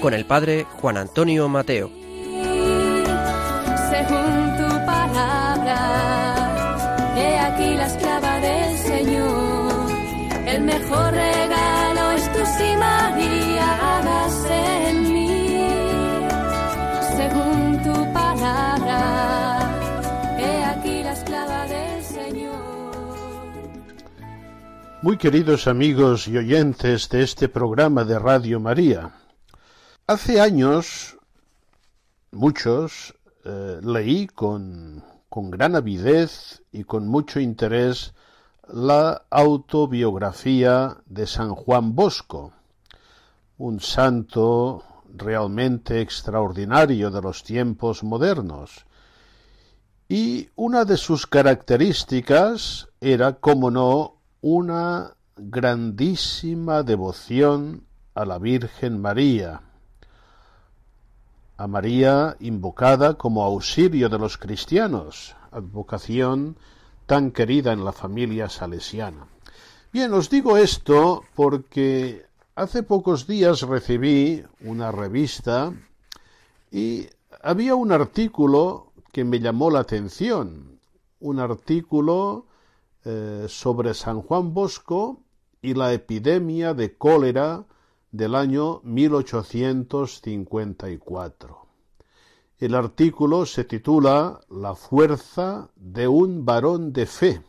Con el padre Juan Antonio Mateo. según tu palabra. He aquí la esclava del Señor. El mejor regalo es tu sí, María, hágase en mí. Según tu palabra. He aquí la esclava del Señor. Muy queridos amigos y oyentes de este programa de Radio María, hace años, muchos, eh, leí con, con gran avidez y con mucho interés la autobiografía de San Juan Bosco, un santo realmente extraordinario de los tiempos modernos. Y una de sus características era, como no, una grandísima devoción a la Virgen María, a María invocada como auxilio de los cristianos, advocación tan querida en la familia salesiana. Bien, os digo esto porque hace pocos días recibí una revista y había un artículo que me llamó la atención, un artículo eh, sobre San Juan Bosco y la epidemia de cólera del año 1854. El artículo se titula La fuerza de un varón de fe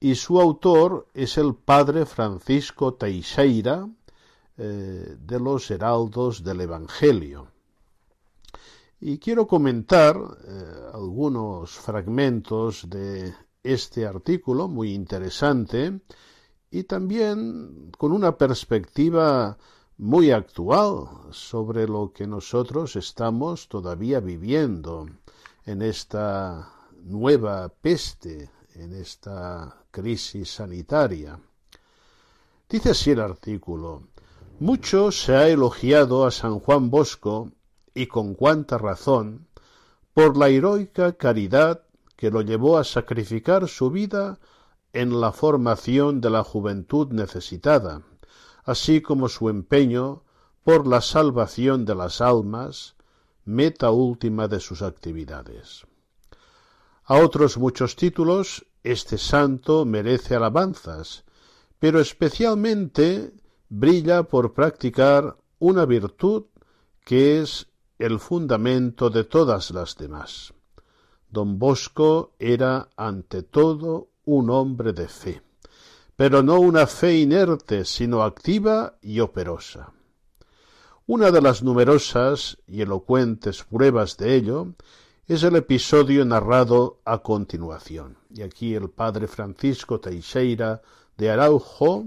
y su autor es el padre Francisco Teixeira eh, de los Heraldos del Evangelio. Y quiero comentar eh, algunos fragmentos de este artículo muy interesante y también con una perspectiva muy actual sobre lo que nosotros estamos todavía viviendo en esta nueva peste, en esta crisis sanitaria. Dice así el artículo, mucho se ha elogiado a San Juan Bosco, y con cuánta razón, por la heroica caridad que lo llevó a sacrificar su vida en la formación de la juventud necesitada, así como su empeño por la salvación de las almas, meta última de sus actividades. A otros muchos títulos, este santo merece alabanzas, pero especialmente brilla por practicar una virtud que es el fundamento de todas las demás. Don Bosco era ante todo un hombre de fe pero no una fe inerte, sino activa y operosa. Una de las numerosas y elocuentes pruebas de ello es el episodio narrado a continuación. Y aquí el padre Francisco Teixeira de Araujo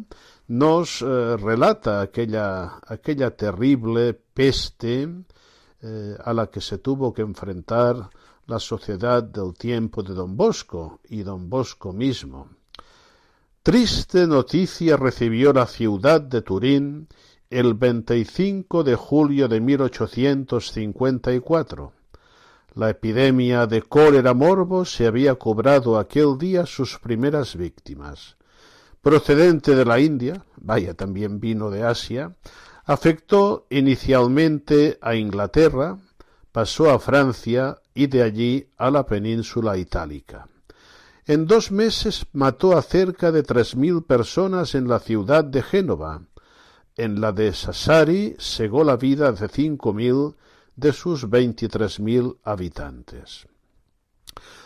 nos eh, relata aquella, aquella terrible peste eh, a la que se tuvo que enfrentar la sociedad del tiempo de don Bosco y don Bosco mismo. Triste noticia recibió la ciudad de Turín el 25 de julio de 1854. La epidemia de cólera morbo se había cobrado aquel día sus primeras víctimas. Procedente de la India, vaya también vino de Asia, afectó inicialmente a Inglaterra, pasó a Francia y de allí a la península itálica. En dos meses mató a cerca de tres mil personas en la ciudad de Génova. En la de Sassari segó la vida de cinco mil de sus veintitrés mil habitantes.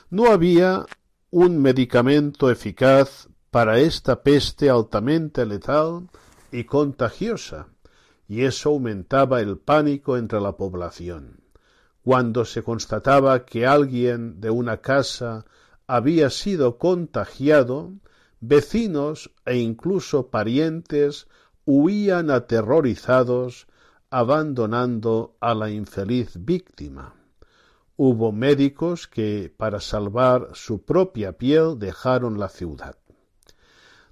No había un medicamento eficaz para esta peste altamente letal y contagiosa, y eso aumentaba el pánico entre la población. Cuando se constataba que alguien de una casa había sido contagiado, vecinos e incluso parientes huían aterrorizados abandonando a la infeliz víctima. Hubo médicos que, para salvar su propia piel, dejaron la ciudad.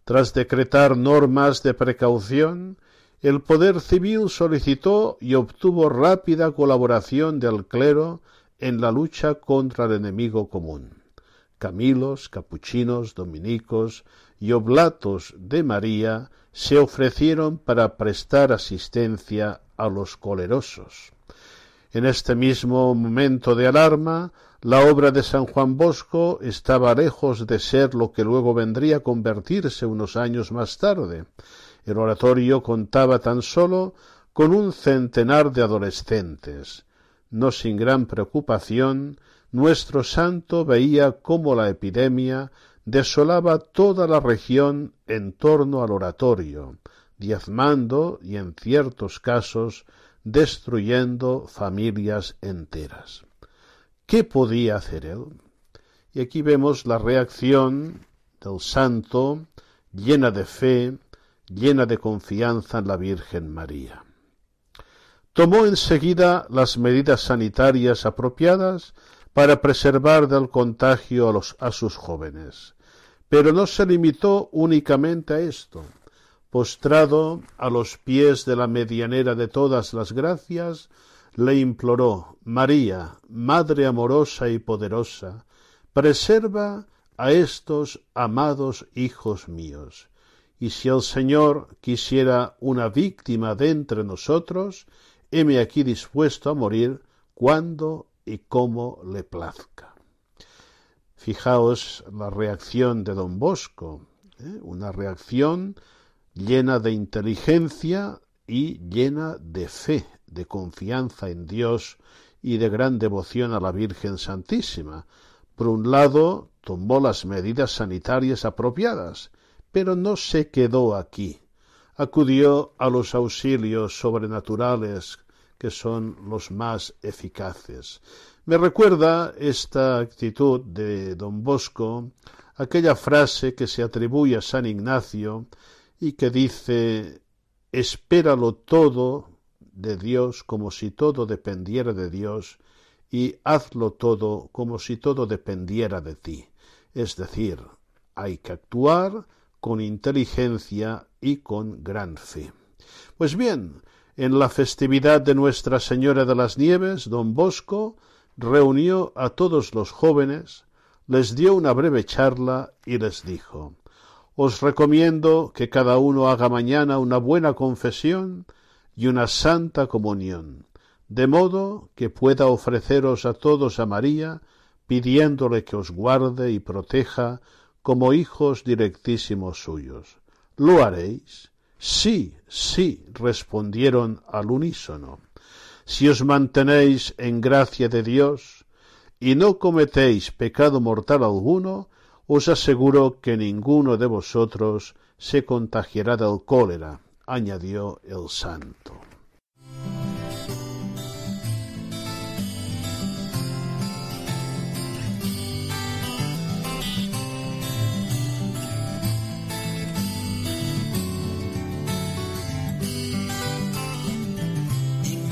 Tras decretar normas de precaución, el poder civil solicitó y obtuvo rápida colaboración del clero en la lucha contra el enemigo común. Camilos, capuchinos, dominicos y oblatos de María se ofrecieron para prestar asistencia a los colerosos. En este mismo momento de alarma, la obra de San Juan Bosco estaba lejos de ser lo que luego vendría a convertirse unos años más tarde. El oratorio contaba tan solo con un centenar de adolescentes. No sin gran preocupación, nuestro santo veía cómo la epidemia desolaba toda la región en torno al oratorio, diezmando y en ciertos casos destruyendo familias enteras. ¿Qué podía hacer él? Y aquí vemos la reacción del santo llena de fe, llena de confianza en la Virgen María. Tomó enseguida las medidas sanitarias apropiadas para preservar del contagio a, los, sus jóvenes. Pero no se limitó únicamente a esto. Postrado a los pies de la medianera de todas las gracias, le imploró María, Madre amorosa y poderosa, preserva a estos amados hijos míos. Y si el Señor quisiera una víctima de entre nosotros, heme aquí dispuesto a morir cuando y como le plazca. Fijaos la reacción de don Bosco, ¿eh? una reacción llena de inteligencia y llena de fe, de confianza en Dios y de gran devoción a la Virgen Santísima. Por un lado, tomó las medidas sanitarias apropiadas, pero no se quedó aquí. Acudió a los auxilios sobrenaturales que son los más eficaces. Me recuerda esta actitud de don Bosco aquella frase que se atribuye a San Ignacio y que dice espéralo todo de Dios como si todo dependiera de Dios y hazlo todo como si todo dependiera de ti. Es decir, hay que actuar con inteligencia y con gran fe. Pues bien, en la festividad de Nuestra Señora de las Nieves, don Bosco reunió a todos los jóvenes, les dio una breve charla y les dijo Os recomiendo que cada uno haga mañana una buena confesión y una santa comunión, de modo que pueda ofreceros a todos a María, pidiéndole que os guarde y proteja como hijos directísimos suyos. ¿Lo haréis? Sí, sí, respondieron al unísono. Si os mantenéis en gracia de Dios y no cometéis pecado mortal alguno, os aseguro que ninguno de vosotros se contagiará del cólera, añadió el santo.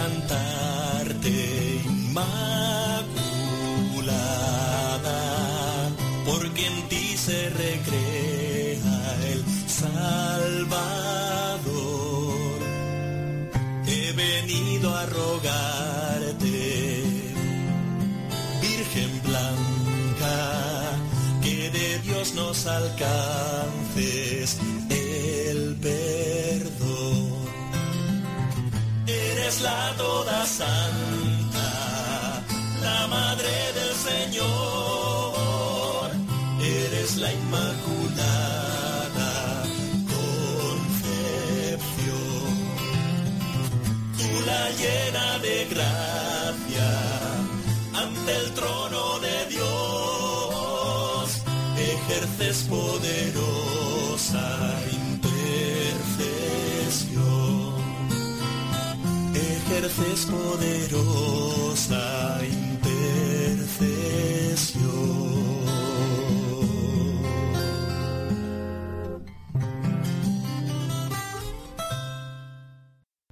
Cantarte, Inmaculada,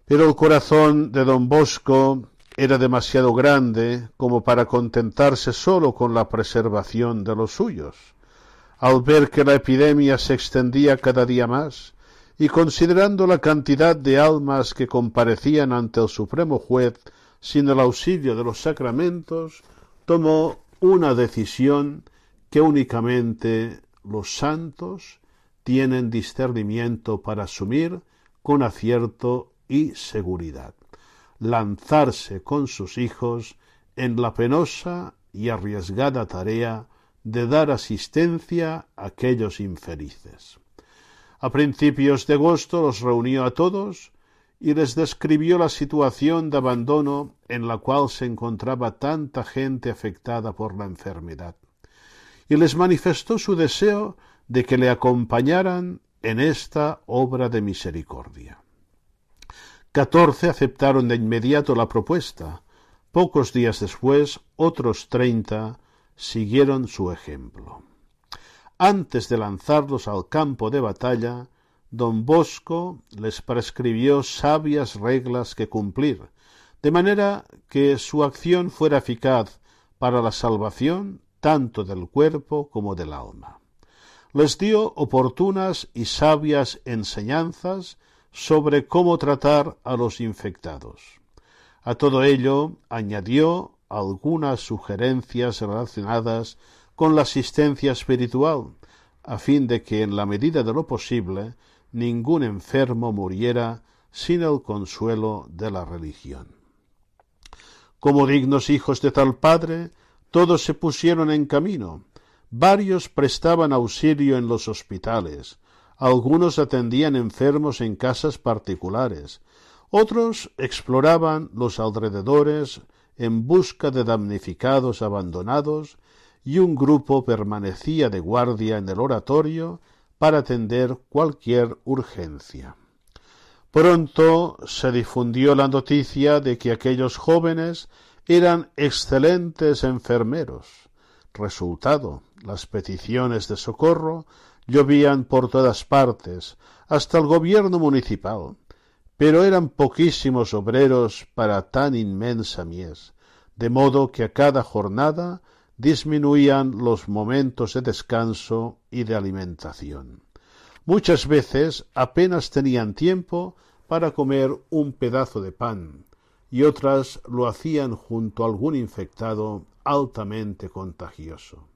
Pero el corazón de don Bosco era demasiado grande como para contentarse solo con la preservación de los suyos. Al ver que la epidemia se extendía cada día más, y considerando la cantidad de almas que comparecían ante el Supremo Juez sin el auxilio de los sacramentos, tomó una decisión que únicamente los santos tienen discernimiento para asumir con acierto y seguridad, lanzarse con sus hijos en la penosa y arriesgada tarea de dar asistencia a aquellos infelices. A principios de agosto los reunió a todos y les describió la situación de abandono en la cual se encontraba tanta gente afectada por la enfermedad, y les manifestó su deseo de que le acompañaran en esta obra de misericordia. Catorce aceptaron de inmediato la propuesta. Pocos días después, otros treinta siguieron su ejemplo. Antes de lanzarlos al campo de batalla, don Bosco les prescribió sabias reglas que cumplir, de manera que su acción fuera eficaz para la salvación tanto del cuerpo como del alma. Les dio oportunas y sabias enseñanzas sobre cómo tratar a los infectados. A todo ello añadió algunas sugerencias relacionadas con la asistencia espiritual, a fin de que en la medida de lo posible ningún enfermo muriera sin el consuelo de la religión. Como dignos hijos de tal padre, todos se pusieron en camino. Varios prestaban auxilio en los hospitales, algunos atendían enfermos en casas particulares, otros exploraban los alrededores en busca de damnificados abandonados y un grupo permanecía de guardia en el oratorio para atender cualquier urgencia. Pronto se difundió la noticia de que aquellos jóvenes eran excelentes enfermeros. Resultado, las peticiones de socorro llovían por todas partes, hasta el gobierno municipal, pero eran poquísimos obreros para tan inmensa mies, de modo que a cada jornada disminuían los momentos de descanso y de alimentación. Muchas veces apenas tenían tiempo para comer un pedazo de pan, y otras lo hacían junto a algún infectado altamente contagioso.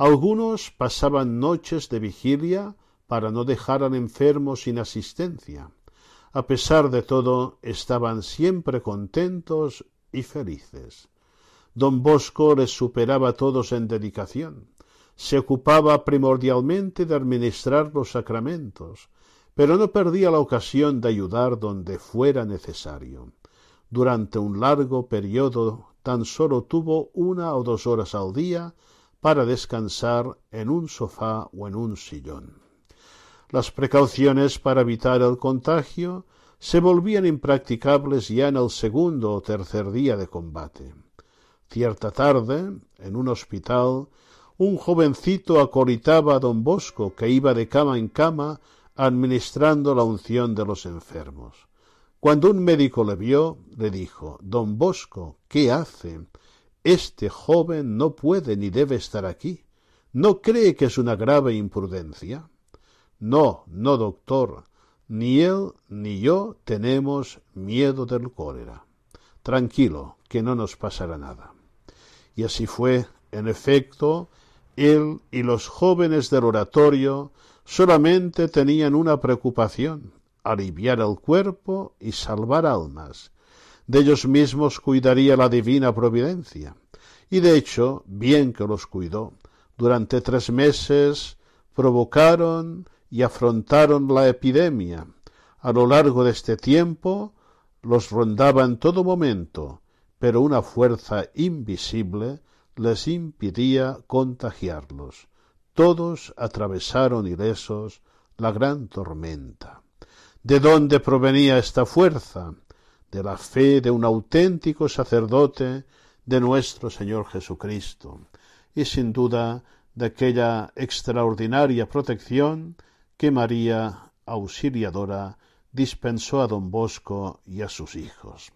Algunos pasaban noches de vigilia para no dejar al enfermo sin asistencia. A pesar de todo, estaban siempre contentos y felices. Don Bosco les superaba a todos en dedicación. Se ocupaba primordialmente de administrar los sacramentos, pero no perdía la ocasión de ayudar donde fuera necesario. Durante un largo periodo tan solo tuvo una o dos horas al día para descansar en un sofá o en un sillón. Las precauciones para evitar el contagio se volvían impracticables ya en el segundo o tercer día de combate. Cierta tarde, en un hospital, un jovencito acolitaba a don Bosco, que iba de cama en cama administrando la unción de los enfermos. Cuando un médico le vio, le dijo Don Bosco, ¿qué hace? Este joven no puede ni debe estar aquí. ¿No cree que es una grave imprudencia? No, no, doctor. Ni él ni yo tenemos miedo del cólera. Tranquilo, que no nos pasará nada. Y así fue, en efecto, él y los jóvenes del oratorio solamente tenían una preocupación, aliviar el cuerpo y salvar almas de ellos mismos cuidaría la divina providencia. Y de hecho, bien que los cuidó, durante tres meses provocaron y afrontaron la epidemia. A lo largo de este tiempo los rondaba en todo momento, pero una fuerza invisible les impidía contagiarlos. Todos atravesaron ilesos la gran tormenta. ¿De dónde provenía esta fuerza? De la fe de un auténtico sacerdote de nuestro Señor Jesucristo, y sin duda de aquella extraordinaria protección que María Auxiliadora dispensó a don Bosco y a sus hijos.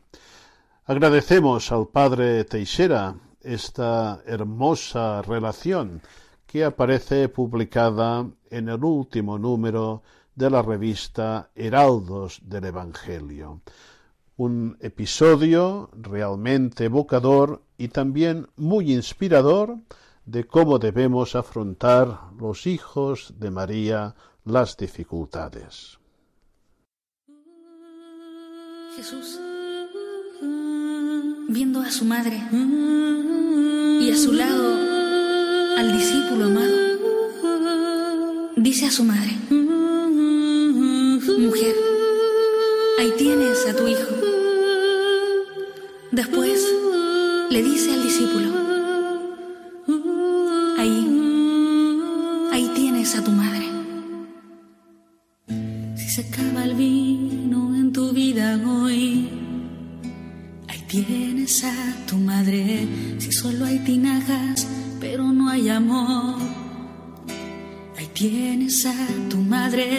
Agradecemos al padre Teixeira esta hermosa relación que aparece publicada en el último número de la revista Heraldos del Evangelio un episodio realmente evocador y también muy inspirador de cómo debemos afrontar los hijos de María las dificultades. Jesús, viendo a su madre y a su lado al discípulo amado, dice a su madre, mujer, ahí tienes a tu hijo. Después le dice al discípulo, ahí, ahí tienes a tu madre. Si se acaba el vino en tu vida hoy, ahí tienes a tu madre. Si solo hay tinajas, pero no hay amor. Ahí tienes a tu madre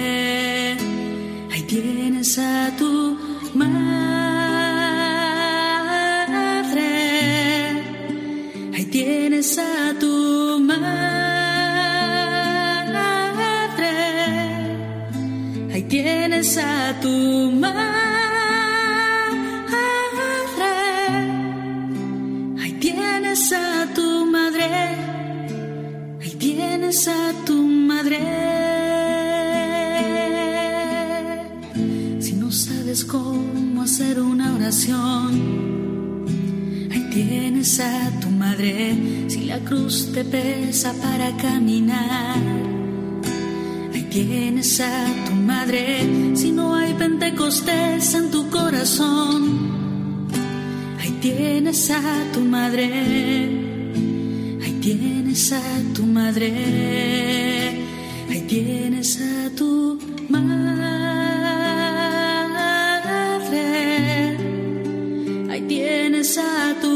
cruz te pesa para caminar, ahí tienes a tu madre. Si no hay pentecostés en tu corazón, ahí tienes a tu madre tienes a tu madre, ahí tienes a tu madre, ahí tienes a tu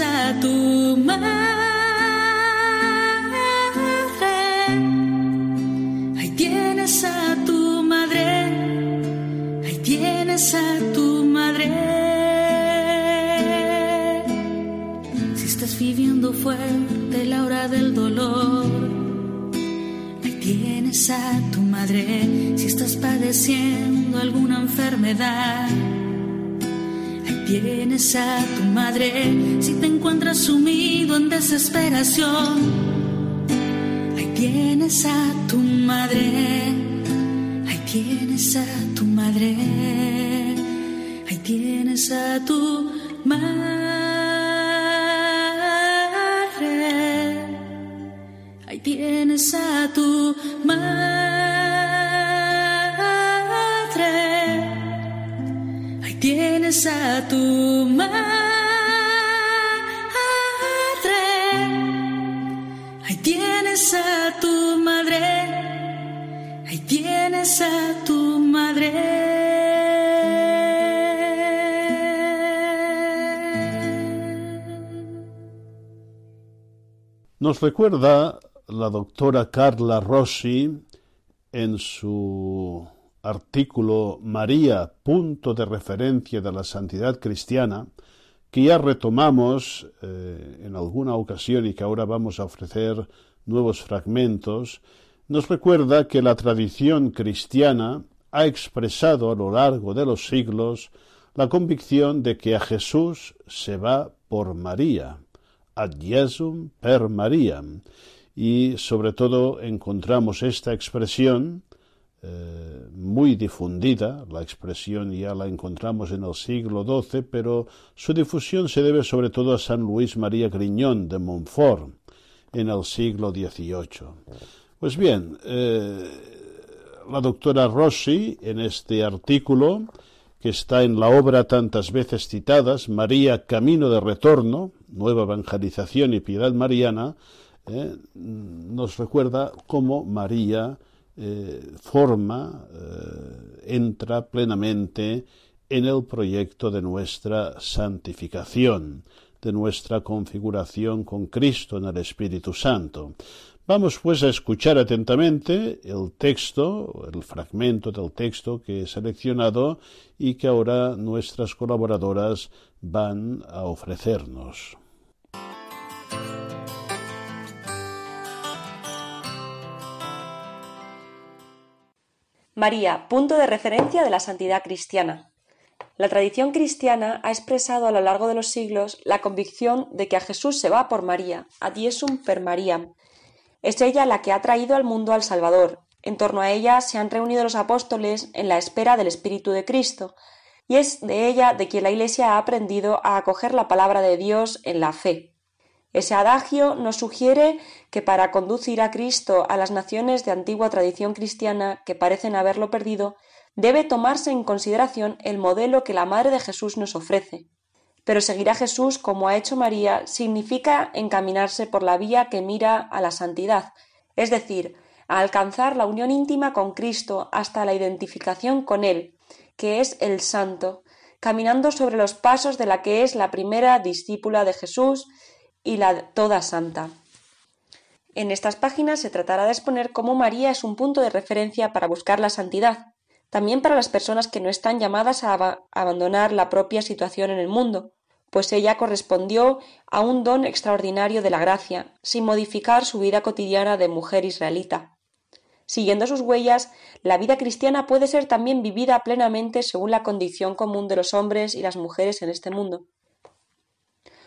a tu madre, ahí tienes a tu madre, ahí tienes a tu viviendo fuerte la hora del dolor. Ahí tienes a tu madre si estás padeciendo alguna enfermedad. Tienes a tu madre si te encuentras sumido en desesperación. Ahí tienes a tu madre, ahí tienes a tu madre, ahí tienes a tu madre, ahí tienes a tu madre. A tu madre, ahí tienes a tu madre, ahí tienes a tu madre. Nos recuerda la doctora Carla Rossi en su artículo María, punto de referencia de la santidad cristiana, que ya retomamos eh, en alguna ocasión y que ahora vamos a ofrecer nuevos fragmentos, nos recuerda que la tradición cristiana ha expresado a lo largo de los siglos la convicción de que a Jesús se va por María, ad Jesum per Mariam, y sobre todo encontramos esta expresión eh, muy difundida, la expresión ya la encontramos en el siglo XII, pero su difusión se debe sobre todo a San Luis María Griñón de Montfort en el siglo XVIII. Pues bien, eh, la doctora Rossi en este artículo que está en la obra tantas veces citadas, María Camino de Retorno, Nueva Evangelización y Piedad Mariana, eh, nos recuerda cómo María eh, forma, eh, entra plenamente en el proyecto de nuestra santificación, de nuestra configuración con Cristo en el Espíritu Santo. Vamos pues a escuchar atentamente el texto, el fragmento del texto que he seleccionado y que ahora nuestras colaboradoras van a ofrecernos. María, punto de referencia de la santidad cristiana. La tradición cristiana ha expresado a lo largo de los siglos la convicción de que a Jesús se va por María, Jesum per Mariam. Es ella la que ha traído al mundo al Salvador. En torno a ella se han reunido los apóstoles en la espera del Espíritu de Cristo, y es de ella de quien la Iglesia ha aprendido a acoger la palabra de Dios en la fe. Ese adagio nos sugiere que para conducir a Cristo a las naciones de antigua tradición cristiana que parecen haberlo perdido, debe tomarse en consideración el modelo que la Madre de Jesús nos ofrece. Pero seguir a Jesús como ha hecho María significa encaminarse por la vía que mira a la santidad, es decir, a alcanzar la unión íntima con Cristo hasta la identificación con Él, que es el Santo, caminando sobre los pasos de la que es la primera discípula de Jesús y la toda santa. En estas páginas se tratará de exponer cómo María es un punto de referencia para buscar la santidad, también para las personas que no están llamadas a ab abandonar la propia situación en el mundo, pues ella correspondió a un don extraordinario de la gracia, sin modificar su vida cotidiana de mujer israelita. Siguiendo sus huellas, la vida cristiana puede ser también vivida plenamente según la condición común de los hombres y las mujeres en este mundo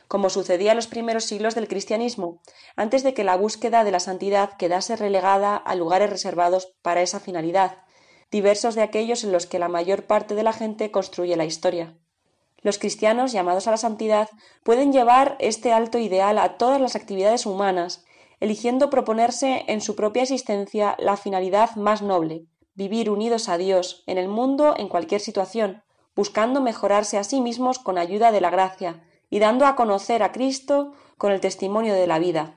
como sucedía en los primeros siglos del cristianismo, antes de que la búsqueda de la santidad quedase relegada a lugares reservados para esa finalidad, diversos de aquellos en los que la mayor parte de la gente construye la historia. Los cristianos llamados a la santidad pueden llevar este alto ideal a todas las actividades humanas, eligiendo proponerse en su propia existencia la finalidad más noble, vivir unidos a Dios en el mundo en cualquier situación, buscando mejorarse a sí mismos con ayuda de la gracia, y dando a conocer a Cristo con el testimonio de la vida.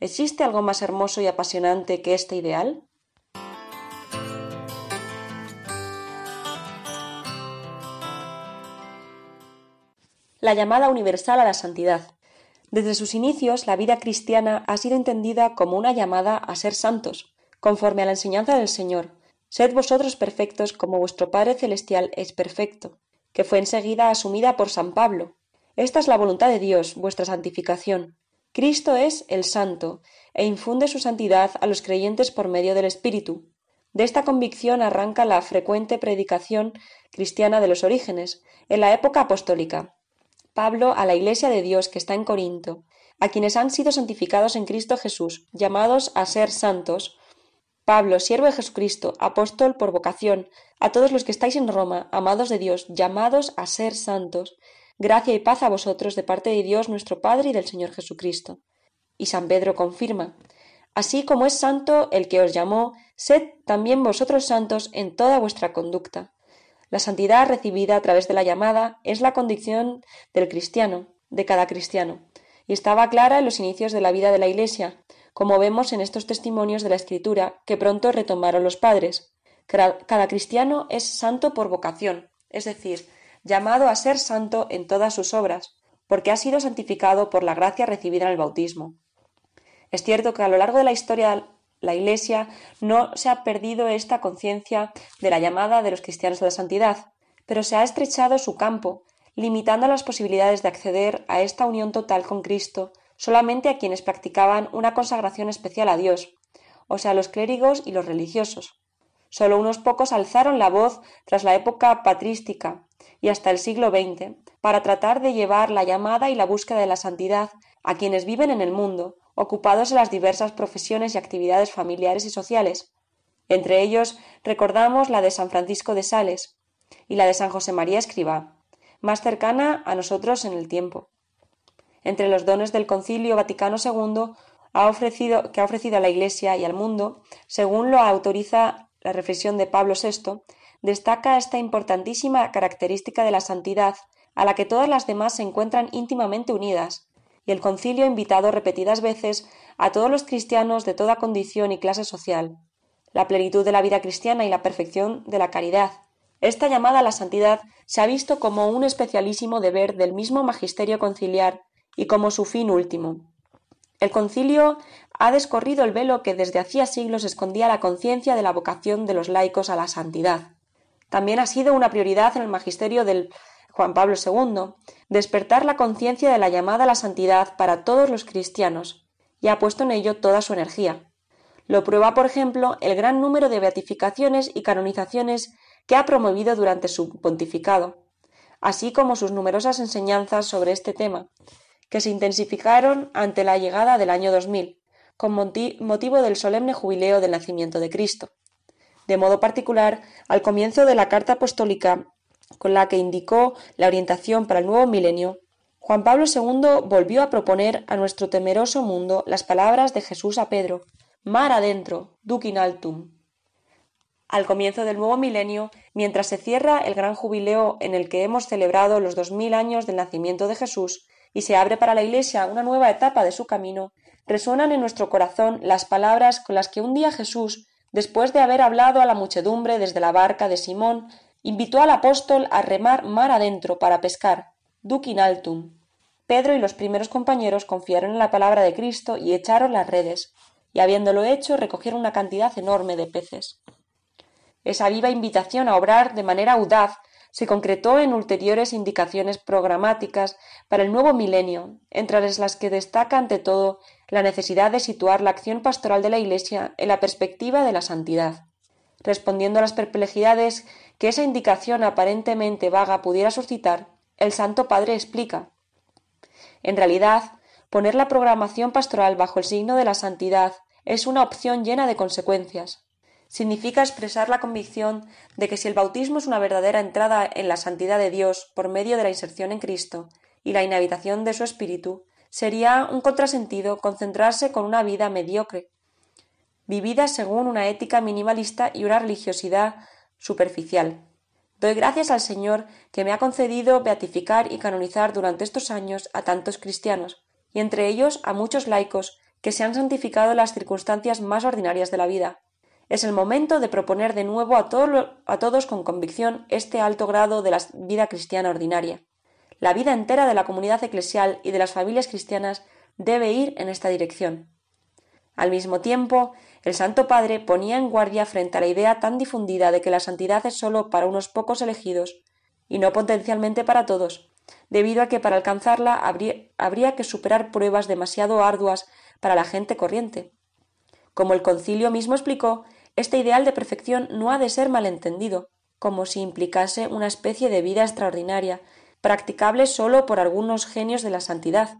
¿Existe algo más hermoso y apasionante que este ideal? La llamada universal a la santidad. Desde sus inicios, la vida cristiana ha sido entendida como una llamada a ser santos, conforme a la enseñanza del Señor. Sed vosotros perfectos como vuestro Padre Celestial es perfecto, que fue enseguida asumida por San Pablo, esta es la voluntad de Dios, vuestra santificación. Cristo es el Santo, e infunde su santidad a los creyentes por medio del Espíritu. De esta convicción arranca la frecuente predicación cristiana de los orígenes, en la época apostólica. Pablo a la Iglesia de Dios que está en Corinto, a quienes han sido santificados en Cristo Jesús, llamados a ser santos, Pablo, siervo de Jesucristo, apóstol por vocación, a todos los que estáis en Roma, amados de Dios, llamados a ser santos, Gracia y paz a vosotros de parte de Dios nuestro Padre y del Señor Jesucristo. Y San Pedro confirma Así como es santo el que os llamó, sed también vosotros santos en toda vuestra conducta. La santidad recibida a través de la llamada es la condición del cristiano, de cada cristiano, y estaba clara en los inicios de la vida de la Iglesia, como vemos en estos testimonios de la Escritura que pronto retomaron los padres. Cada cristiano es santo por vocación, es decir, llamado a ser santo en todas sus obras, porque ha sido santificado por la gracia recibida en el bautismo. Es cierto que a lo largo de la historia la Iglesia no se ha perdido esta conciencia de la llamada de los cristianos a la santidad, pero se ha estrechado su campo, limitando las posibilidades de acceder a esta unión total con Cristo solamente a quienes practicaban una consagración especial a Dios, o sea, los clérigos y los religiosos. Solo unos pocos alzaron la voz tras la época patrística y hasta el siglo XX para tratar de llevar la llamada y la búsqueda de la santidad a quienes viven en el mundo, ocupados en las diversas profesiones y actividades familiares y sociales. Entre ellos recordamos la de San Francisco de Sales y la de San José María Escribá, más cercana a nosotros en el tiempo. Entre los dones del Concilio Vaticano II ha ofrecido, que ha ofrecido a la Iglesia y al mundo, según lo autoriza la reflexión de Pablo VI, destaca esta importantísima característica de la santidad, a la que todas las demás se encuentran íntimamente unidas, y el concilio ha invitado repetidas veces a todos los cristianos de toda condición y clase social, la plenitud de la vida cristiana y la perfección de la caridad. Esta llamada a la santidad se ha visto como un especialísimo deber del mismo magisterio conciliar y como su fin último. El concilio ha descorrido el velo que desde hacía siglos escondía la conciencia de la vocación de los laicos a la santidad. También ha sido una prioridad en el magisterio del Juan Pablo II despertar la conciencia de la llamada a la santidad para todos los cristianos, y ha puesto en ello toda su energía. Lo prueba, por ejemplo, el gran número de beatificaciones y canonizaciones que ha promovido durante su pontificado, así como sus numerosas enseñanzas sobre este tema, que se intensificaron ante la llegada del año 2000, con motivo del solemne jubileo del nacimiento de Cristo. De modo particular, al comienzo de la carta apostólica con la que indicó la orientación para el nuevo milenio, Juan Pablo II volvió a proponer a nuestro temeroso mundo las palabras de Jesús a Pedro, mar adentro, duc in altum. Al comienzo del nuevo milenio, mientras se cierra el gran jubileo en el que hemos celebrado los dos mil años del nacimiento de Jesús y se abre para la Iglesia una nueva etapa de su camino, resuenan en nuestro corazón las palabras con las que un día Jesús, después de haber hablado a la muchedumbre desde la barca de Simón, invitó al apóstol a remar mar adentro para pescar, duc in altum. Pedro y los primeros compañeros confiaron en la palabra de Cristo y echaron las redes, y habiéndolo hecho recogieron una cantidad enorme de peces. Esa viva invitación a obrar de manera audaz se concretó en ulteriores indicaciones programáticas para el nuevo milenio, entre las que destaca ante todo la necesidad de situar la acción pastoral de la Iglesia en la perspectiva de la santidad. Respondiendo a las perplejidades que esa indicación aparentemente vaga pudiera suscitar, el Santo Padre explica. En realidad, poner la programación pastoral bajo el signo de la santidad es una opción llena de consecuencias. Significa expresar la convicción de que si el bautismo es una verdadera entrada en la santidad de Dios por medio de la inserción en Cristo y la inhabitación de su espíritu, sería un contrasentido concentrarse con una vida mediocre, vivida según una ética minimalista y una religiosidad superficial. Doy gracias al Señor que me ha concedido beatificar y canonizar durante estos años a tantos cristianos, y entre ellos a muchos laicos que se han santificado en las circunstancias más ordinarias de la vida. Es el momento de proponer de nuevo a, todos con convicción este alto grado de la vida cristiana ordinaria. La vida entera de la comunidad eclesial y de las familias cristianas debe ir en esta dirección. Al mismo tiempo, el Santo Padre ponía en guardia frente a la idea tan difundida de que la santidad es sólo para unos pocos elegidos y no potencialmente para todos, debido a que para alcanzarla habría, que superar pruebas demasiado arduas para la gente corriente. Como el concilio mismo explicó, este ideal de perfección no ha de ser malentendido, como si implicase una especie de vida extraordinaria, practicable sólo por algunos genios de la santidad.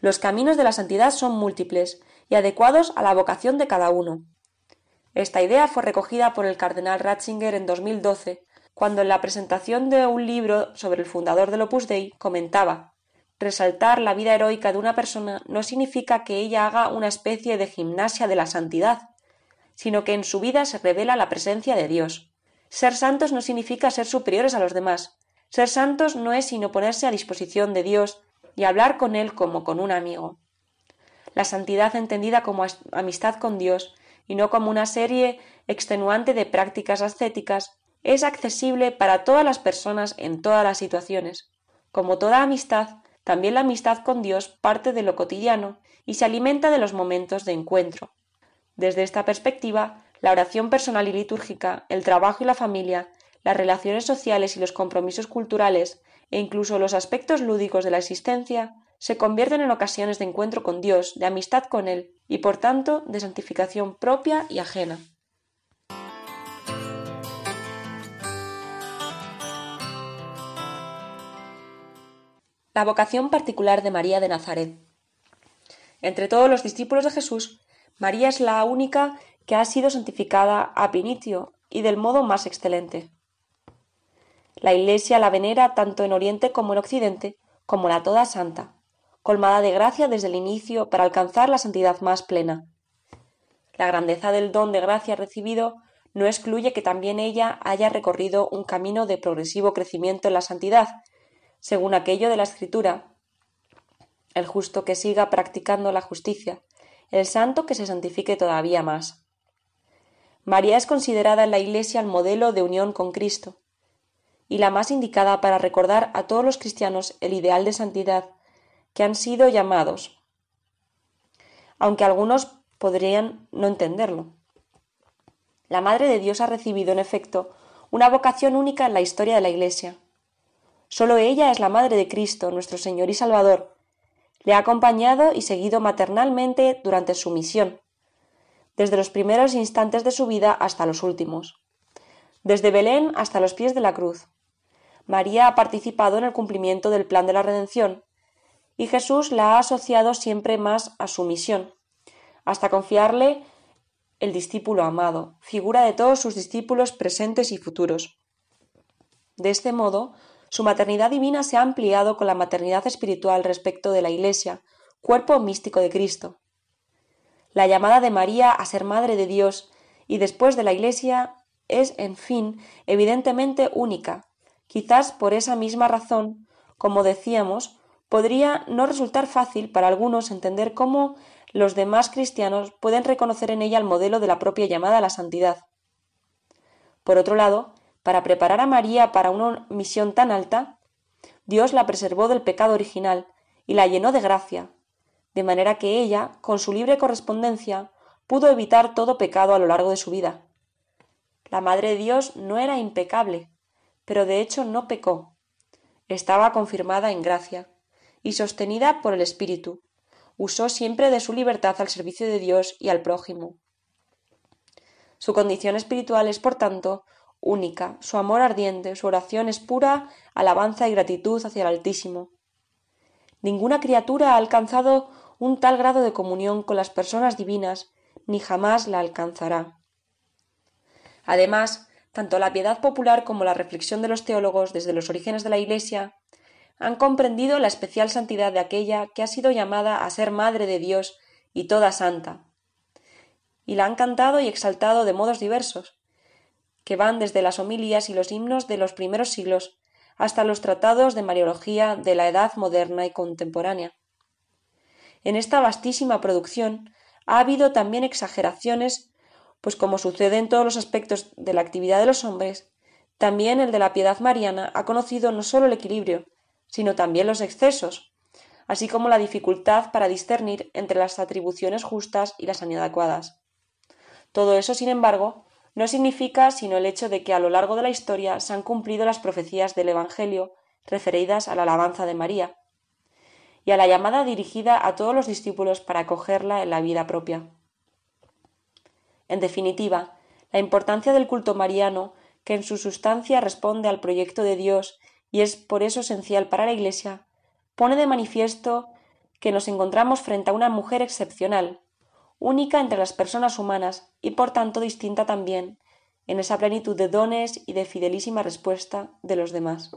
Los caminos de la santidad son múltiples, y adecuados a la vocación de cada uno. Esta idea fue recogida por el cardenal Ratzinger en 2012, cuando en la presentación de un libro sobre el fundador del Opus Dei comentaba Resaltar la vida heroica de una persona no significa que ella haga una especie de gimnasia de la santidad, sino que en su vida se revela la presencia de Dios. Ser santos no significa ser superiores a los demás. Ser santos no es sino ponerse a disposición de Dios y hablar con Él como con un amigo. La santidad entendida como amistad con Dios y no como una serie extenuante de prácticas ascéticas es accesible para todas las personas en todas las situaciones. Como toda amistad, también la amistad con Dios parte de lo cotidiano y se alimenta de los momentos de encuentro. Desde esta perspectiva, la oración personal y litúrgica, el trabajo y la familia, las relaciones sociales y los compromisos culturales, e incluso los aspectos lúdicos de la existencia, se convierten en ocasiones de encuentro con Dios, de amistad con Él y, por tanto, de santificación propia y ajena. La vocación particular de María de Nazaret. Entre todos los discípulos de Jesús, María es la única que ha sido santificada a pinitio y del modo más excelente. La Iglesia la venera tanto en Oriente como en Occidente como la toda santa, colmada de gracia desde el inicio para alcanzar la santidad más plena. La grandeza del don de gracia recibido no excluye que también ella haya recorrido un camino de progresivo crecimiento en la santidad, según aquello de la Escritura, el justo que siga practicando la justicia, el santo que se santifique todavía más. María es considerada en la Iglesia el modelo de unión con Cristo, y la más indicada para recordar a todos los cristianos el ideal de santidad que han sido llamados, aunque algunos podrían no entenderlo. La Madre de Dios ha recibido, en efecto, una vocación única en la historia de la Iglesia. Sólo ella es la Madre de Cristo, nuestro Señor y Salvador, le ha acompañado y seguido maternalmente durante su misión, desde los primeros instantes de su vida hasta los últimos, desde Belén hasta los pies de la cruz. María ha participado en el cumplimiento del plan de la redención, y Jesús la ha asociado siempre más a su misión, hasta confiarle el discípulo amado, figura de todos sus discípulos presentes y futuros. De este modo, su maternidad divina se ha ampliado con la maternidad espiritual respecto de la Iglesia, cuerpo místico de Cristo. La llamada de María a ser Madre de Dios y después de la Iglesia es, en fin, evidentemente única. Quizás por esa misma razón, como decíamos, podría no resultar fácil para algunos entender cómo los demás cristianos pueden reconocer en ella el modelo de la propia llamada a la santidad. Por otro lado, para preparar a María para una misión tan alta, Dios la preservó del pecado original y la llenó de gracia, de manera que ella, con su libre correspondencia, pudo evitar todo pecado a lo largo de su vida. La Madre de Dios no era impecable, pero de hecho no pecó. Estaba confirmada en gracia y sostenida por el Espíritu. Usó siempre de su libertad al servicio de Dios y al prójimo. Su condición espiritual es, por tanto, única, su amor ardiente, su oración es pura alabanza y gratitud hacia el Altísimo. Ninguna criatura ha alcanzado un tal grado de comunión con las personas divinas, ni jamás la alcanzará. Además, tanto la piedad popular como la reflexión de los teólogos desde los orígenes de la Iglesia han comprendido la especial santidad de aquella que ha sido llamada a ser Madre de Dios y toda santa, y la han cantado y exaltado de modos diversos, que van desde las homilías y los himnos de los primeros siglos hasta los tratados de Mariología de la edad moderna y contemporánea. En esta vastísima producción ha habido también exageraciones, pues como sucede en todos los aspectos de la actividad de los hombres, también el de la piedad mariana ha conocido no sólo el equilibrio, sino también los excesos, así como la dificultad para discernir entre las atribuciones justas y las inadecuadas. Todo eso, sin embargo, no significa sino el hecho de que a lo largo de la historia se han cumplido las profecías del Evangelio referidas a la alabanza de María y a la llamada dirigida a todos los discípulos para acogerla en la vida propia. En definitiva, la importancia del culto mariano, que en su sustancia responde al proyecto de Dios y es por eso esencial para la Iglesia, pone de manifiesto que nos encontramos frente a una mujer excepcional, única entre las personas humanas y por tanto distinta también en esa plenitud de dones y de fidelísima respuesta de los demás.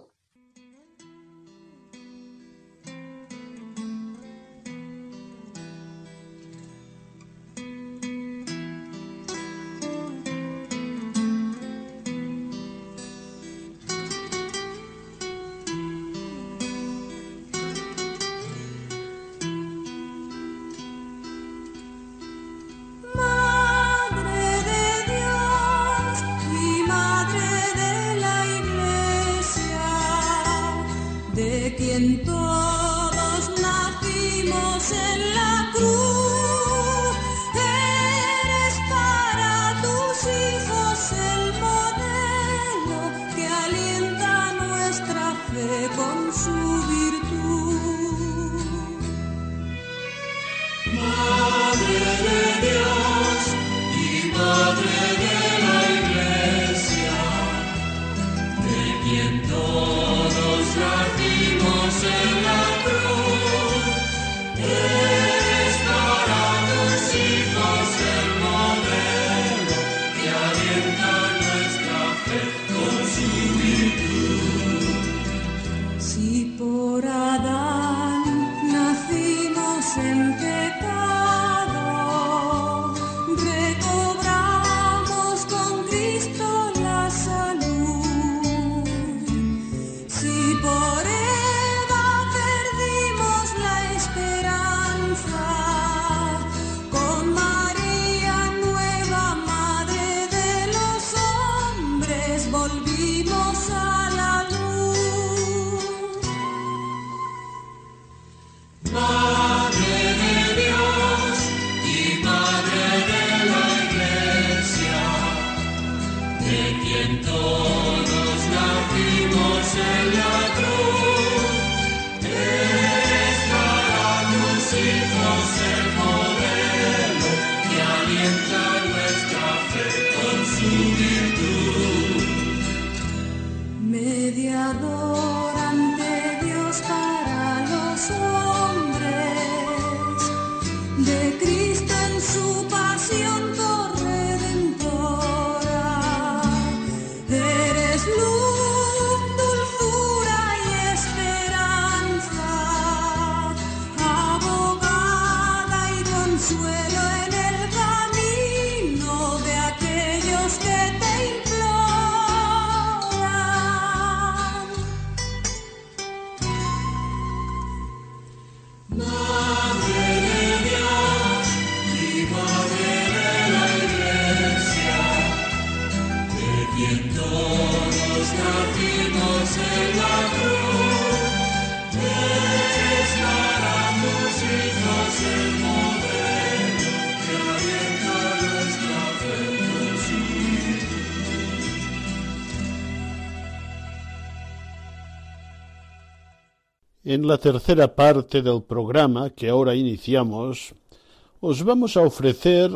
En la tercera parte del programa que ahora iniciamos, os vamos a ofrecer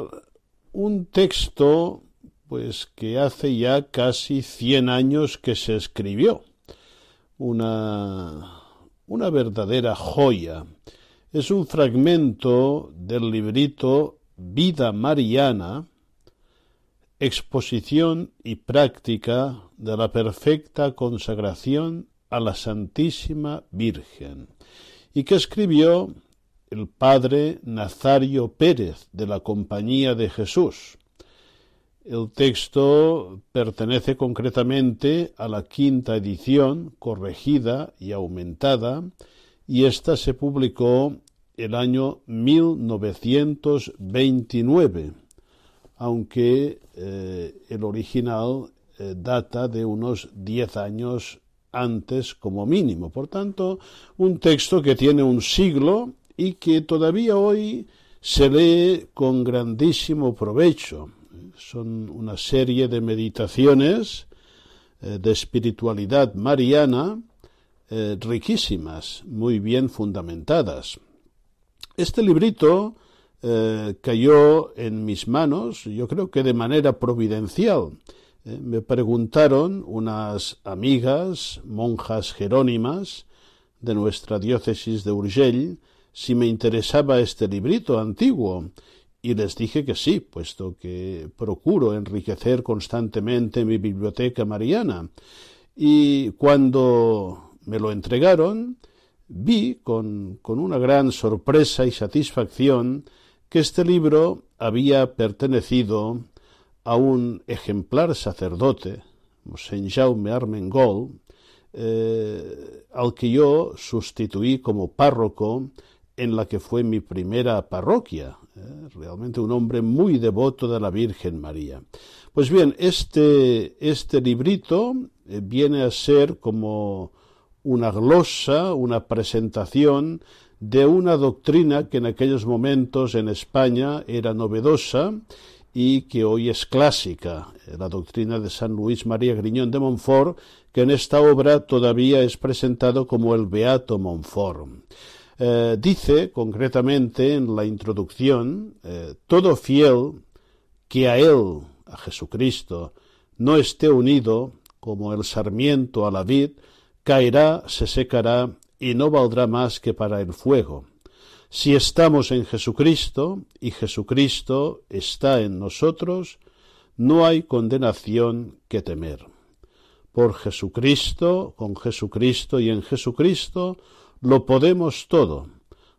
un texto pues que hace ya casi 100 años que se escribió. Una una verdadera joya. Es un fragmento del librito Vida Mariana, exposición y práctica de la perfecta consagración a la Santísima Virgen, y que escribió el padre Nazario Pérez de la Compañía de Jesús. El texto pertenece concretamente a la quinta edición, corregida y aumentada, y ésta se publicó el año 1929, aunque eh, el original eh, data de unos diez años antes como mínimo. Por tanto, un texto que tiene un siglo y que todavía hoy se lee con grandísimo provecho. Son una serie de meditaciones eh, de espiritualidad mariana eh, riquísimas, muy bien fundamentadas. Este librito eh, cayó en mis manos, yo creo que de manera providencial. Eh, me preguntaron unas amigas, monjas jerónimas de nuestra diócesis de Urgell, si me interesaba este librito antiguo, y les dije que sí, puesto que procuro enriquecer constantemente mi biblioteca mariana. Y cuando me lo entregaron, vi con, con una gran sorpresa y satisfacción que este libro había pertenecido a un ejemplar sacerdote, Mosén Jaume Armengol, eh, al que yo sustituí como párroco en la que fue mi primera parroquia, eh, realmente un hombre muy devoto de la Virgen María. Pues bien, este, este librito eh, viene a ser como una glosa, una presentación de una doctrina que en aquellos momentos en España era novedosa y que hoy es clásica, la doctrina de San Luis María Griñón de Montfort, que en esta obra todavía es presentado como el Beato Montfort. Eh, dice concretamente en la introducción, eh, todo fiel que a él, a Jesucristo, no esté unido, como el sarmiento a la vid, caerá, se secará y no valdrá más que para el fuego. Si estamos en Jesucristo y Jesucristo está en nosotros, no hay condenación que temer. Por Jesucristo, con Jesucristo y en Jesucristo, lo podemos todo,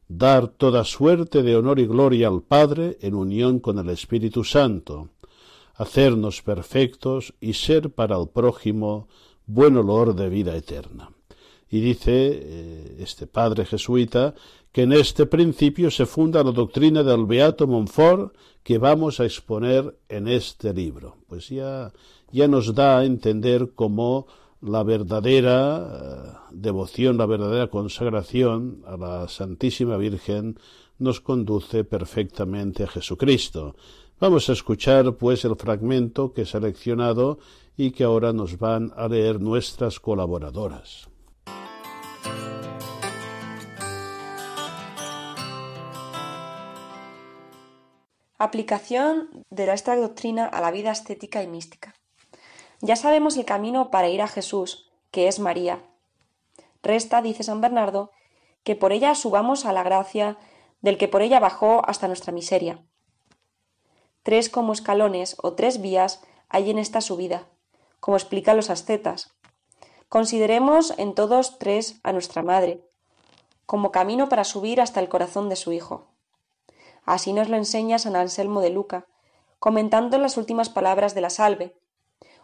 dar toda suerte de honor y gloria al Padre en unión con el Espíritu Santo, hacernos perfectos y ser para el prójimo buen olor de vida eterna. Y dice eh, este padre jesuita que en este principio se funda la doctrina del Beato Montfort que vamos a exponer en este libro. Pues ya, ya nos da a entender cómo la verdadera eh, devoción, la verdadera consagración a la Santísima Virgen nos conduce perfectamente a Jesucristo. Vamos a escuchar pues el fragmento que he seleccionado y que ahora nos van a leer nuestras colaboradoras. Aplicación de esta doctrina a la vida estética y mística. Ya sabemos el camino para ir a Jesús, que es María. Resta, dice San Bernardo, que por ella subamos a la gracia del que por ella bajó hasta nuestra miseria. Tres como escalones o tres vías hay en esta subida, como explican los ascetas. Consideremos en todos tres a nuestra Madre, como camino para subir hasta el corazón de su Hijo. Así nos lo enseña San Anselmo de Luca, comentando las últimas palabras de la salve.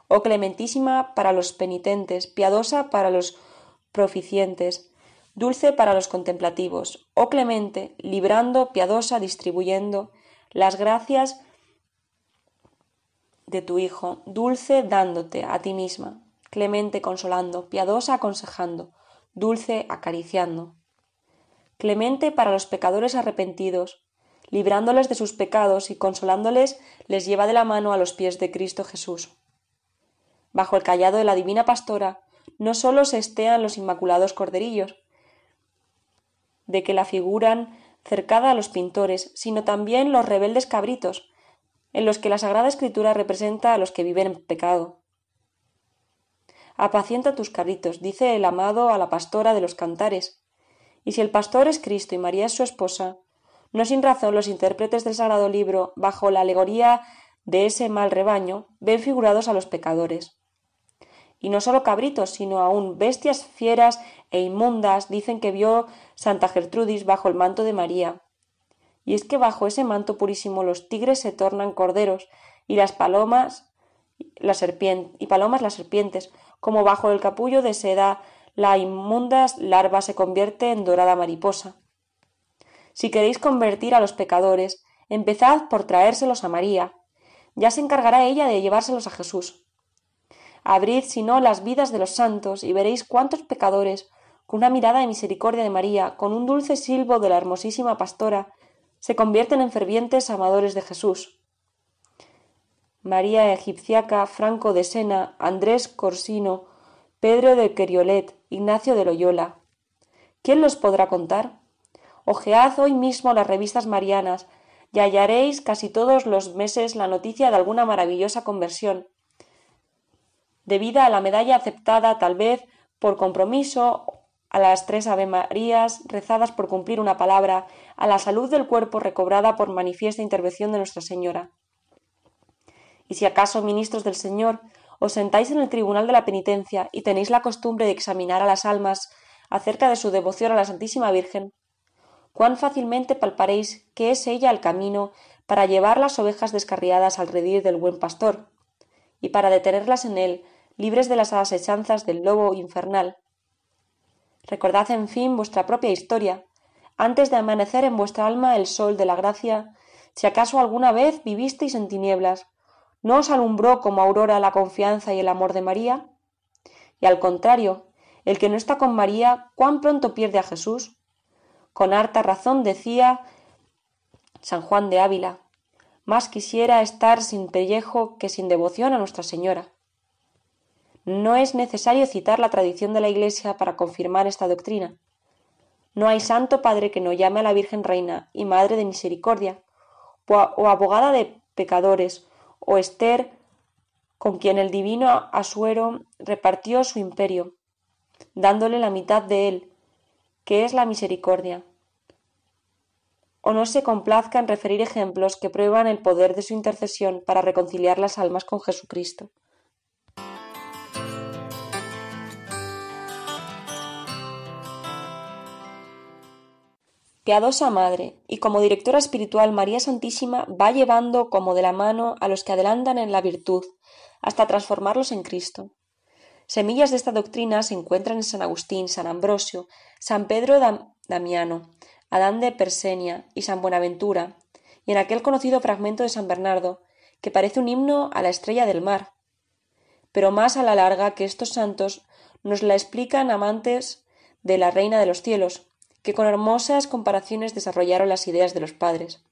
Oh clementísima para los penitentes, piadosa para los proficientes, dulce para los contemplativos. Oh clemente, librando, piadosa, distribuyendo las gracias de tu Hijo, dulce dándote a ti misma, clemente consolando, piadosa aconsejando, dulce acariciando. Clemente para los pecadores arrepentidos, librándoles de sus pecados y consolándoles, les lleva de la mano a los pies de Cristo Jesús. Bajo el callado de la divina pastora, no sólo se estean los inmaculados corderillos, de que la figuran cercada a los pintores, sino también los rebeldes cabritos, en los que la Sagrada Escritura representa a los que viven en pecado. Apacienta tus carritos, dice el amado a la pastora de los cantares. Y si el pastor es Cristo y María es su esposa, no sin razón los intérpretes del Sagrado Libro, bajo la alegoría de ese mal rebaño, ven figurados a los pecadores. Y no solo cabritos, sino aún bestias fieras e inmundas dicen que vio Santa Gertrudis bajo el manto de María, y es que bajo ese manto purísimo los tigres se tornan corderos y las palomas las y palomas las serpientes, como bajo el capullo de seda la inmunda larva se convierte en dorada mariposa. Si queréis convertir a los pecadores, empezad por traérselos a María. Ya se encargará ella de llevárselos a Jesús. Abrid, si no, las vidas de los santos y veréis cuántos pecadores, con una mirada de misericordia de María, con un dulce silbo de la hermosísima pastora, se convierten en fervientes amadores de Jesús. María Egipciaca, Franco de Sena, Andrés Corsino, Pedro de Queriolet, Ignacio de Loyola. ¿Quién los podrá contar? Ojead hoy mismo las revistas marianas y hallaréis casi todos los meses la noticia de alguna maravillosa conversión, debida a la medalla aceptada tal vez por compromiso a las tres Ave Marías rezadas por cumplir una palabra, a la salud del cuerpo recobrada por manifiesta intervención de Nuestra Señora. Y si acaso, ministros del Señor, os sentáis en el tribunal de la penitencia y tenéis la costumbre de examinar a las almas acerca de su devoción a la Santísima Virgen, cuán fácilmente palparéis que es ella el camino para llevar las ovejas descarriadas al redil del buen pastor, y para detenerlas en él, libres de las asechanzas del lobo infernal, Recordad, en fin, vuestra propia historia, antes de amanecer en vuestra alma el sol de la gracia, si acaso alguna vez vivisteis en tinieblas, ¿no os alumbró como aurora la confianza y el amor de María? Y al contrario, El que no está con María, cuán pronto pierde a Jesús. Con harta razón decía San Juan de Ávila, más quisiera estar sin pellejo que sin devoción a Nuestra Señora. No es necesario citar la tradición de la Iglesia para confirmar esta doctrina. No hay santo padre que no llame a la Virgen Reina y Madre de Misericordia, o abogada de pecadores, o Esther, con quien el divino Asuero repartió su imperio, dándole la mitad de él, que es la misericordia. O no se complazca en referir ejemplos que prueban el poder de su intercesión para reconciliar las almas con Jesucristo. Piadosa Madre, y como directora espiritual María Santísima va llevando como de la mano a los que adelantan en la virtud, hasta transformarlos en Cristo. Semillas de esta doctrina se encuentran en San Agustín, San Ambrosio, San Pedro Damiano, Adán de Persenia y San Buenaventura, y en aquel conocido fragmento de San Bernardo, que parece un himno a la estrella del mar. Pero más a la larga que estos santos nos la explican amantes de la Reina de los cielos, que con hermosas comparaciones desarrollaron las ideas de los padres.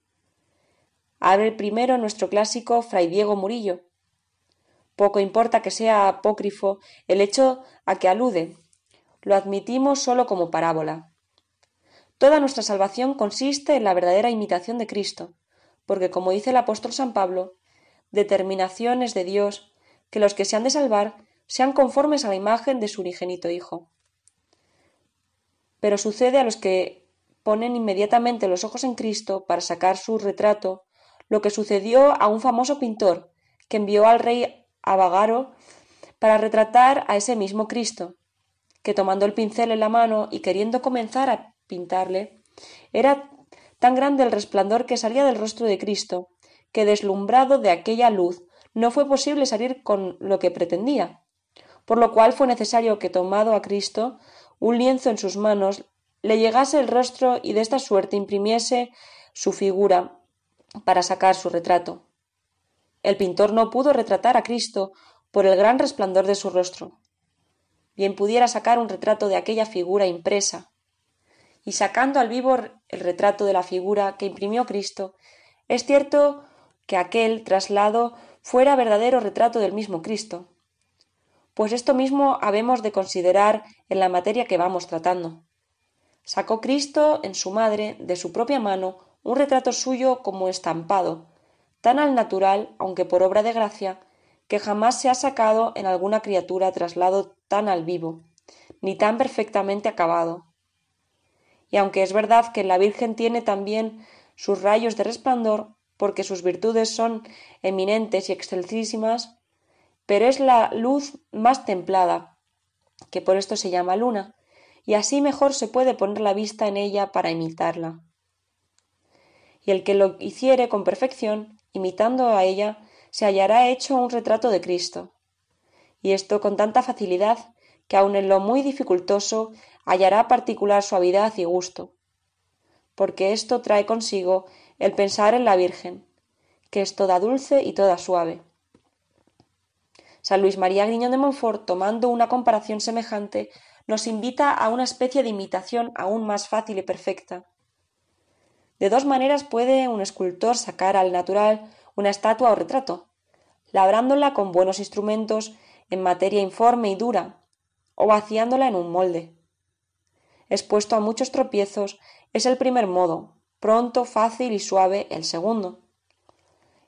Abre el primero nuestro clásico Fray Diego Murillo. Poco importa que sea apócrifo el hecho a que alude, lo admitimos sólo como parábola. Toda nuestra salvación consiste en la verdadera imitación de Cristo, porque como dice el apóstol San Pablo, determinación es de Dios que los que se han de salvar sean conformes a la imagen de su unigénito Hijo. Pero sucede a los que ponen inmediatamente los ojos en Cristo para sacar su retrato lo que sucedió a un famoso pintor que envió al rey Abagaro para retratar a ese mismo Cristo, que tomando el pincel en la mano y queriendo comenzar a pintarle, era tan grande el resplandor que salía del rostro de Cristo, que deslumbrado de aquella luz no fue posible salir con lo que pretendía, por lo cual fue necesario que tomado a Cristo un lienzo en sus manos, le llegase el rostro y de esta suerte imprimiese su figura para sacar su retrato. El pintor no pudo retratar a Cristo por el gran resplandor de su rostro. Bien pudiera sacar un retrato de aquella figura impresa. Y sacando al vivo el retrato de la figura que imprimió Cristo, es cierto que aquel traslado fuera verdadero retrato del mismo Cristo, pues esto mismo habemos de considerar en la materia que vamos tratando. Sacó Cristo en su madre, de su propia mano, un retrato suyo como estampado, tan al natural, aunque por obra de gracia, que jamás se ha sacado en alguna criatura traslado tan al vivo, ni tan perfectamente acabado. Y aunque es verdad que la Virgen tiene también sus rayos de resplandor, porque sus virtudes son eminentes y excelsísimas, pero es la luz más templada, que por esto se llama luna, y así mejor se puede poner la vista en ella para imitarla. Y el que lo hiciere con perfección, imitando a ella, se hallará hecho un retrato de Cristo. Y esto con tanta facilidad que aun en lo muy dificultoso hallará particular suavidad y gusto. Porque esto trae consigo el pensar en la Virgen, que es toda dulce y toda suave. San Luis María Griñón de Montfort, tomando una comparación semejante, nos invita a una especie de imitación aún más fácil y perfecta. De dos maneras puede un escultor sacar al natural una estatua o retrato, labrándola con buenos instrumentos en materia informe y dura, o vaciándola en un molde. Expuesto a muchos tropiezos es el primer modo, pronto, fácil y suave el segundo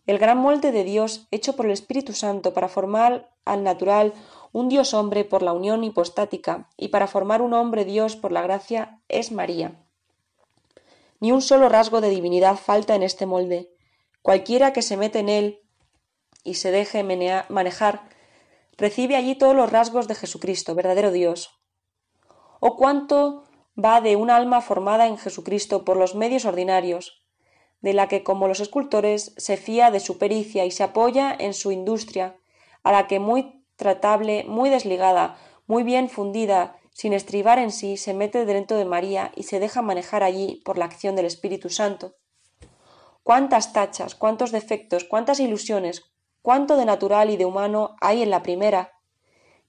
el gran molde de Dios hecho por el Espíritu Santo para formar al natural un Dios hombre por la unión hipostática y para formar un hombre Dios por la gracia es María. Ni un solo rasgo de divinidad falta en este molde. Cualquiera que se mete en él y se deje manejar, recibe allí todos los rasgos de Jesucristo, verdadero Dios. ¿O cuánto va de un alma formada en Jesucristo por los medios ordinarios, de la que como los escultores se fía de su pericia y se apoya en su industria, a la que muy tratable, muy desligada, muy bien fundida, sin estribar en sí, se mete dentro de María y se deja manejar allí por la acción del Espíritu Santo. Cuántas tachas, cuántos defectos, cuántas ilusiones, cuánto de natural y de humano hay en la primera,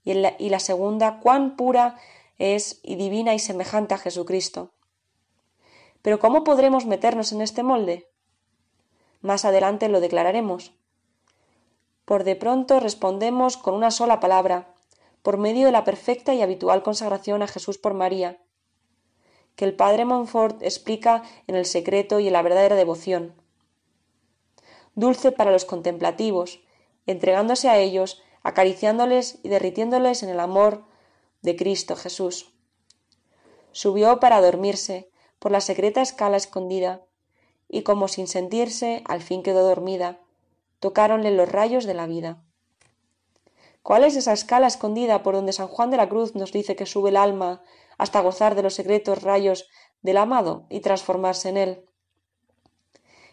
y, en la, la segunda, cuán pura es y divina y semejante a Jesucristo. Pero ¿cómo podremos meternos en este molde? Más adelante lo declararemos. Por de pronto respondemos con una sola palabra, por medio de la perfecta y habitual consagración a Jesús por María, que el padre Montfort explica en el secreto y en la verdadera devoción. Dulce para los contemplativos, entregándose a ellos, acariciándoles y derritiéndoles en el amor de Cristo Jesús. Subió para dormirse por la secreta escala escondida, y como sin sentirse, al fin quedó dormida, tocáronle los rayos de la vida. ¿Cuál es esa escala escondida por donde San Juan de la Cruz nos dice que sube el alma hasta gozar de los secretos rayos del amado y transformarse en él?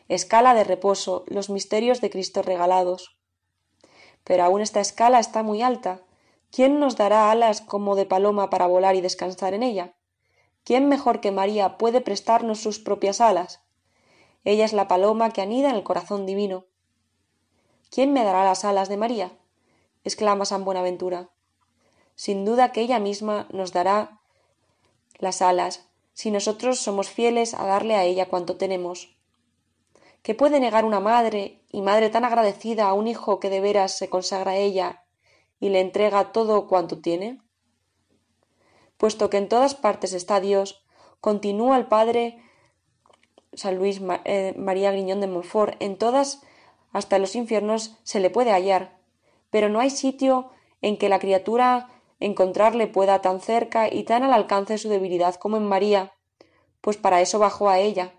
Escala de reposo, los misterios de Cristo regalados. Pero aún esta escala está muy alta. ¿Quién nos dará alas como de paloma para volar y descansar en ella? ¿Quién mejor que María puede prestarnos sus propias alas? Ella es la paloma que anida en el corazón divino. ¿Quién me dará las alas de María? Exclama San Buenaventura. Sin duda que ella misma nos dará las alas, si nosotros somos fieles a darle a ella cuanto tenemos. ¿Qué puede negar una madre, y madre tan agradecida a un hijo que de veras se consagra a ella y le entrega todo cuanto tiene? Puesto que en todas partes está Dios, continúa el Padre San Luis eh, María Griñón de Montfort, en todas hasta los infiernos se le puede hallar, pero no hay sitio en que la criatura encontrarle pueda tan cerca y tan al alcance su debilidad como en María, pues para eso bajó a ella.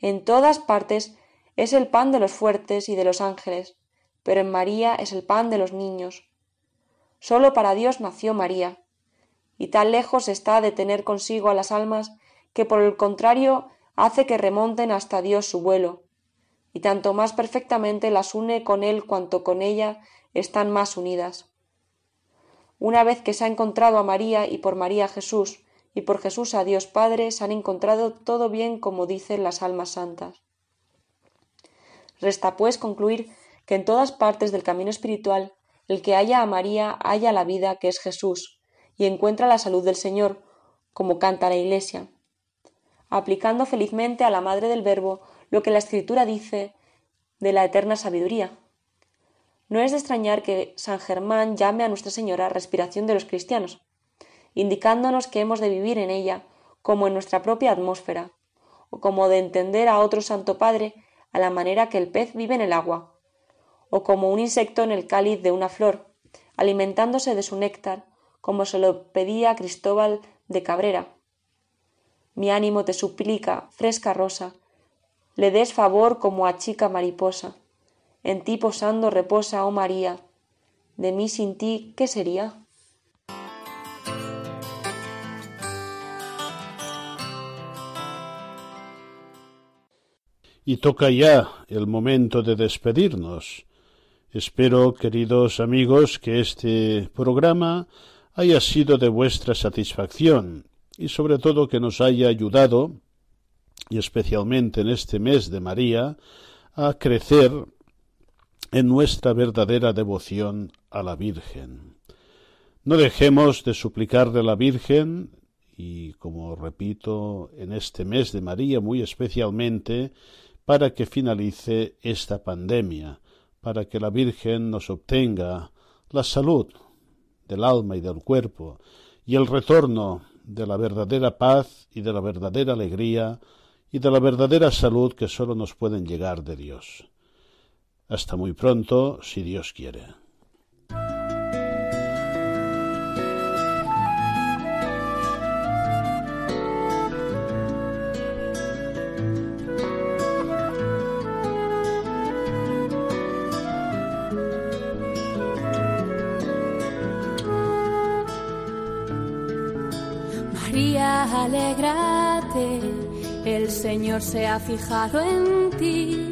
En todas partes es el pan de los fuertes y de los ángeles, pero en María es el pan de los niños. Sólo para Dios nació María, y tan lejos está de tener consigo a las almas que por el contrario hace que remonten hasta Dios su vuelo, y tanto más perfectamente las une con él cuanto con ella están más unidas. Una vez que se ha encontrado a María y por María a Jesús, y por Jesús a Dios Padre, se han encontrado todo bien como dicen las almas santas. Resta pues concluir que en todas partes del camino espiritual el que haya a María haya la vida que es Jesús, y encuentra la salud del Señor, como canta la Iglesia, aplicando felizmente a la Madre del Verbo lo que la Escritura dice de la eterna sabiduría. No es de extrañar que San Germán llame a Nuestra Señora respiración de los cristianos, indicándonos que hemos de vivir en ella como en nuestra propia atmósfera, o como de entender a otro Santo Padre a la manera que el pez vive en el agua, o como un insecto en el cáliz de una flor, alimentándose de su néctar, como se lo pedía Cristóbal de Cabrera, mi ánimo te suplica, fresca rosa, le des favor como a chica mariposa. En ti posando reposa, oh María. De mí sin ti, ¿qué sería? Y toca ya el momento de despedirnos. Espero, queridos amigos, que este programa haya sido de vuestra satisfacción y sobre todo que nos haya ayudado, y especialmente en este mes de María, a crecer en nuestra verdadera devoción a la Virgen. No dejemos de suplicarle a la Virgen, y como repito, en este mes de María muy especialmente, para que finalice esta pandemia, para que la Virgen nos obtenga la salud del alma y del cuerpo, y el retorno de la verdadera paz y de la verdadera alegría y de la verdadera salud que sólo nos pueden llegar de Dios. Hasta muy pronto, si Dios quiere. María, alégrate, el Señor se ha fijado en ti,